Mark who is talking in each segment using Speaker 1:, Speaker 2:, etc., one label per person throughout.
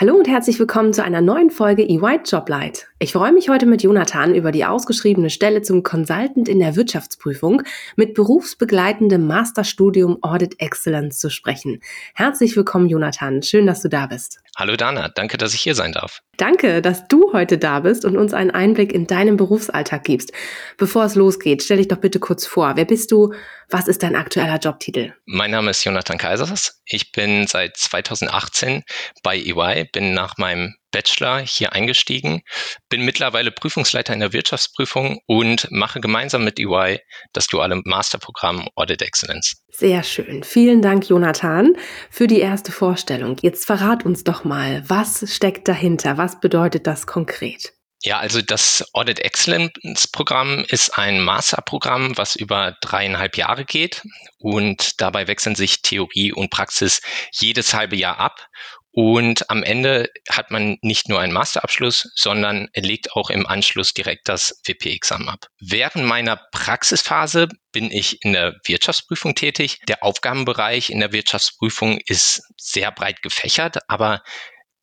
Speaker 1: Hallo und herzlich willkommen zu einer neuen Folge EY Joblight. Ich freue mich heute mit Jonathan über die ausgeschriebene Stelle zum Consultant in der Wirtschaftsprüfung mit berufsbegleitendem Masterstudium Audit Excellence zu sprechen. Herzlich willkommen, Jonathan. Schön, dass du da bist.
Speaker 2: Hallo Dana, danke, dass ich hier sein darf.
Speaker 1: Danke, dass du heute da bist und uns einen Einblick in deinen Berufsalltag gibst. Bevor es losgeht, stell dich doch bitte kurz vor. Wer bist du? Was ist dein aktueller Jobtitel?
Speaker 2: Mein Name ist Jonathan Kaisers. Ich bin seit 2018 bei EY, bin nach meinem Bachelor hier eingestiegen, bin mittlerweile Prüfungsleiter in der Wirtschaftsprüfung und mache gemeinsam mit EY das duale Masterprogramm Audit Excellence.
Speaker 1: Sehr schön. Vielen Dank, Jonathan, für die erste Vorstellung. Jetzt verrat uns doch mal, was steckt dahinter? Was bedeutet das konkret?
Speaker 2: Ja, also das Audit Excellence Programm ist ein Masterprogramm, was über dreieinhalb Jahre geht und dabei wechseln sich Theorie und Praxis jedes halbe Jahr ab. Und am Ende hat man nicht nur einen Masterabschluss, sondern legt auch im Anschluss direkt das WP-Examen ab. Während meiner Praxisphase bin ich in der Wirtschaftsprüfung tätig. Der Aufgabenbereich in der Wirtschaftsprüfung ist sehr breit gefächert, aber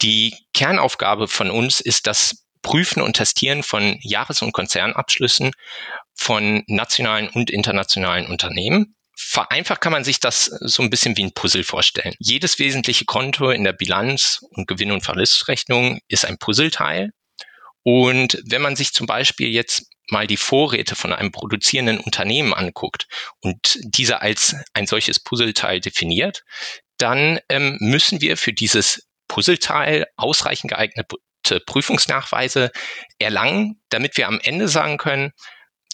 Speaker 2: die Kernaufgabe von uns ist das Prüfen und Testieren von Jahres- und Konzernabschlüssen von nationalen und internationalen Unternehmen. Vereinfacht kann man sich das so ein bisschen wie ein Puzzle vorstellen. Jedes wesentliche Konto in der Bilanz und Gewinn- und Verlustrechnung ist ein Puzzleteil. Und wenn man sich zum Beispiel jetzt mal die Vorräte von einem produzierenden Unternehmen anguckt und diese als ein solches Puzzleteil definiert, dann ähm, müssen wir für dieses Puzzleteil ausreichend geeignete Prüfungsnachweise erlangen, damit wir am Ende sagen können,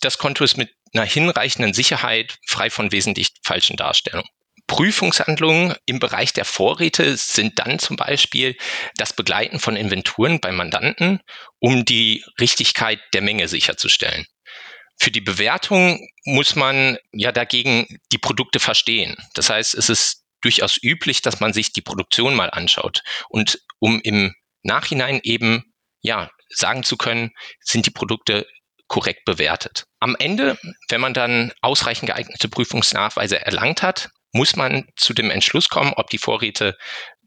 Speaker 2: das Konto ist mit einer hinreichenden Sicherheit frei von wesentlich falschen Darstellungen. Prüfungshandlungen im Bereich der Vorräte sind dann zum Beispiel das Begleiten von Inventuren beim Mandanten, um die Richtigkeit der Menge sicherzustellen. Für die Bewertung muss man ja dagegen die Produkte verstehen. Das heißt, es ist durchaus üblich, dass man sich die Produktion mal anschaut und um im Nachhinein eben ja sagen zu können, sind die Produkte korrekt bewertet. Am Ende, wenn man dann ausreichend geeignete Prüfungsnachweise erlangt hat, muss man zu dem Entschluss kommen, ob die Vorräte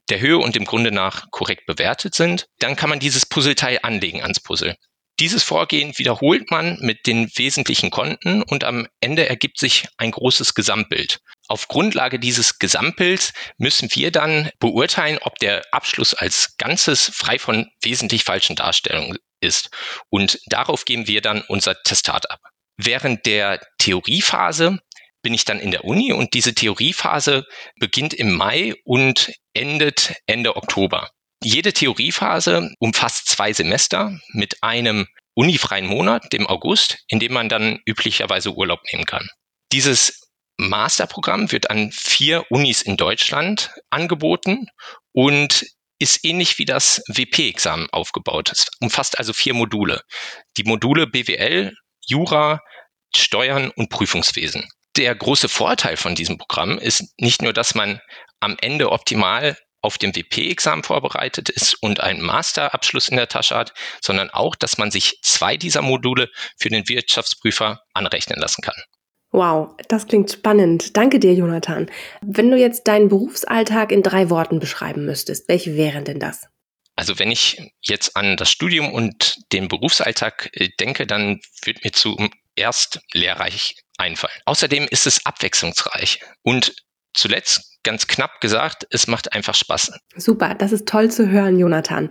Speaker 2: der Höhe und dem Grunde nach korrekt bewertet sind. Dann kann man dieses Puzzleteil anlegen ans Puzzle. Dieses Vorgehen wiederholt man mit den wesentlichen Konten und am Ende ergibt sich ein großes Gesamtbild. Auf Grundlage dieses Gesamtbilds müssen wir dann beurteilen, ob der Abschluss als Ganzes frei von wesentlich falschen Darstellungen ist. Und darauf geben wir dann unser Testat ab. Während der Theoriephase bin ich dann in der Uni und diese Theoriephase beginnt im Mai und endet Ende Oktober. Jede Theoriephase umfasst zwei Semester mit einem unifreien Monat, dem August, in dem man dann üblicherweise Urlaub nehmen kann. Dieses Masterprogramm wird an vier Unis in Deutschland angeboten und ist ähnlich wie das WP-Examen aufgebaut. Es umfasst also vier Module. Die Module BWL, Jura, Steuern und Prüfungswesen. Der große Vorteil von diesem Programm ist nicht nur, dass man am Ende optimal auf dem WP-Examen vorbereitet ist und einen Masterabschluss in der Tasche hat, sondern auch, dass man sich zwei dieser Module für den Wirtschaftsprüfer anrechnen lassen kann.
Speaker 1: Wow, das klingt spannend. Danke dir, Jonathan. Wenn du jetzt deinen Berufsalltag in drei Worten beschreiben müsstest, welche wären denn das?
Speaker 2: Also wenn ich jetzt an das Studium und den Berufsalltag äh, denke, dann wird mir zuerst lehrreich einfallen. Außerdem ist es abwechslungsreich und zuletzt ganz knapp gesagt, es macht einfach Spaß.
Speaker 1: Super, das ist toll zu hören, Jonathan.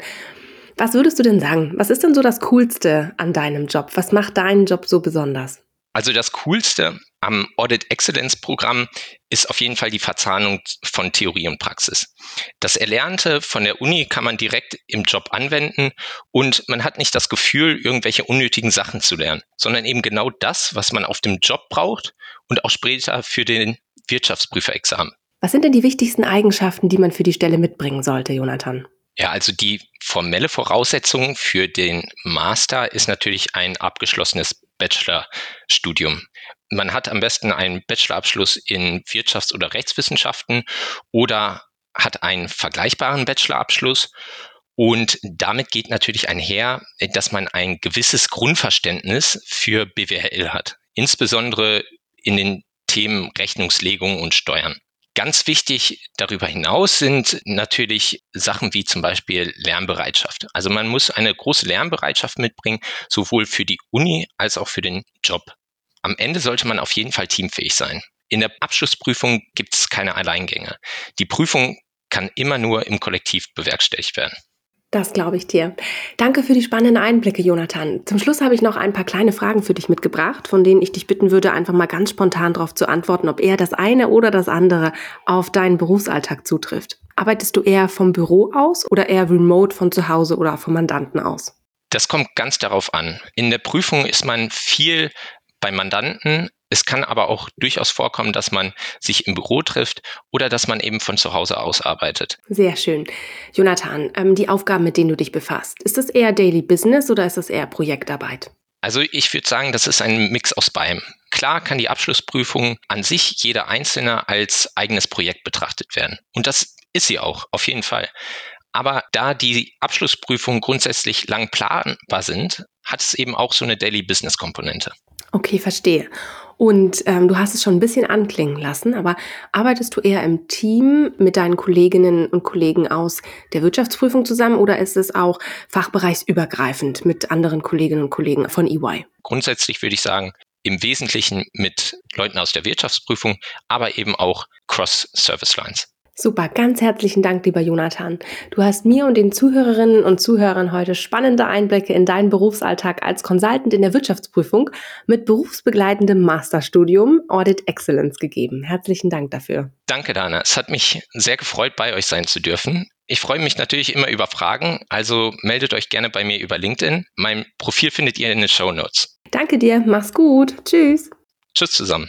Speaker 1: Was würdest du denn sagen? Was ist denn so das Coolste an deinem Job? Was macht deinen Job so besonders?
Speaker 2: Also das Coolste am Audit Excellence Programm ist auf jeden Fall die Verzahnung von Theorie und Praxis. Das Erlernte von der Uni kann man direkt im Job anwenden und man hat nicht das Gefühl, irgendwelche unnötigen Sachen zu lernen, sondern eben genau das, was man auf dem Job braucht und auch später für den Wirtschaftsprüferexamen.
Speaker 1: Was sind denn die wichtigsten Eigenschaften, die man für die Stelle mitbringen sollte, Jonathan?
Speaker 2: Ja, also die formelle Voraussetzung für den Master ist natürlich ein abgeschlossenes Bachelorstudium. Man hat am besten einen Bachelorabschluss in Wirtschafts- oder Rechtswissenschaften oder hat einen vergleichbaren Bachelorabschluss. Und damit geht natürlich einher, dass man ein gewisses Grundverständnis für BWL hat, insbesondere in den Themen Rechnungslegung und Steuern. Ganz wichtig darüber hinaus sind natürlich Sachen wie zum Beispiel Lernbereitschaft. Also man muss eine große Lernbereitschaft mitbringen, sowohl für die Uni als auch für den Job. Am Ende sollte man auf jeden Fall teamfähig sein. In der Abschlussprüfung gibt es keine Alleingänge. Die Prüfung kann immer nur im Kollektiv bewerkstelligt werden.
Speaker 1: Das glaube ich dir. Danke für die spannenden Einblicke, Jonathan. Zum Schluss habe ich noch ein paar kleine Fragen für dich mitgebracht, von denen ich dich bitten würde, einfach mal ganz spontan darauf zu antworten, ob eher das eine oder das andere auf deinen Berufsalltag zutrifft. Arbeitest du eher vom Büro aus oder eher remote von zu Hause oder vom Mandanten aus?
Speaker 2: Das kommt ganz darauf an. In der Prüfung ist man viel beim Mandanten, es kann aber auch durchaus vorkommen, dass man sich im Büro trifft oder dass man eben von zu Hause aus arbeitet.
Speaker 1: Sehr schön. Jonathan, ähm, die Aufgaben, mit denen du dich befasst, ist das eher Daily Business oder ist das eher Projektarbeit?
Speaker 2: Also ich würde sagen, das ist ein Mix aus beidem. Klar kann die Abschlussprüfung an sich jeder Einzelne als eigenes Projekt betrachtet werden. Und das ist sie auch, auf jeden Fall. Aber da die Abschlussprüfungen grundsätzlich lang planbar sind, hat es eben auch so eine Daily Business Komponente.
Speaker 1: Okay, verstehe. Und ähm, du hast es schon ein bisschen anklingen lassen, aber arbeitest du eher im Team mit deinen Kolleginnen und Kollegen aus der Wirtschaftsprüfung zusammen oder ist es auch fachbereichsübergreifend mit anderen Kolleginnen und Kollegen von EY?
Speaker 2: Grundsätzlich würde ich sagen, im Wesentlichen mit Leuten aus der Wirtschaftsprüfung, aber eben auch Cross-Service-Lines.
Speaker 1: Super, ganz herzlichen Dank, lieber Jonathan. Du hast mir und den Zuhörerinnen und Zuhörern heute spannende Einblicke in deinen Berufsalltag als Consultant in der Wirtschaftsprüfung mit berufsbegleitendem Masterstudium Audit Excellence gegeben. Herzlichen Dank dafür.
Speaker 2: Danke, Dana. Es hat mich sehr gefreut, bei euch sein zu dürfen. Ich freue mich natürlich immer über Fragen, also meldet euch gerne bei mir über LinkedIn. Mein Profil findet ihr in den Show Notes.
Speaker 1: Danke dir, mach's gut. Tschüss.
Speaker 2: Tschüss zusammen.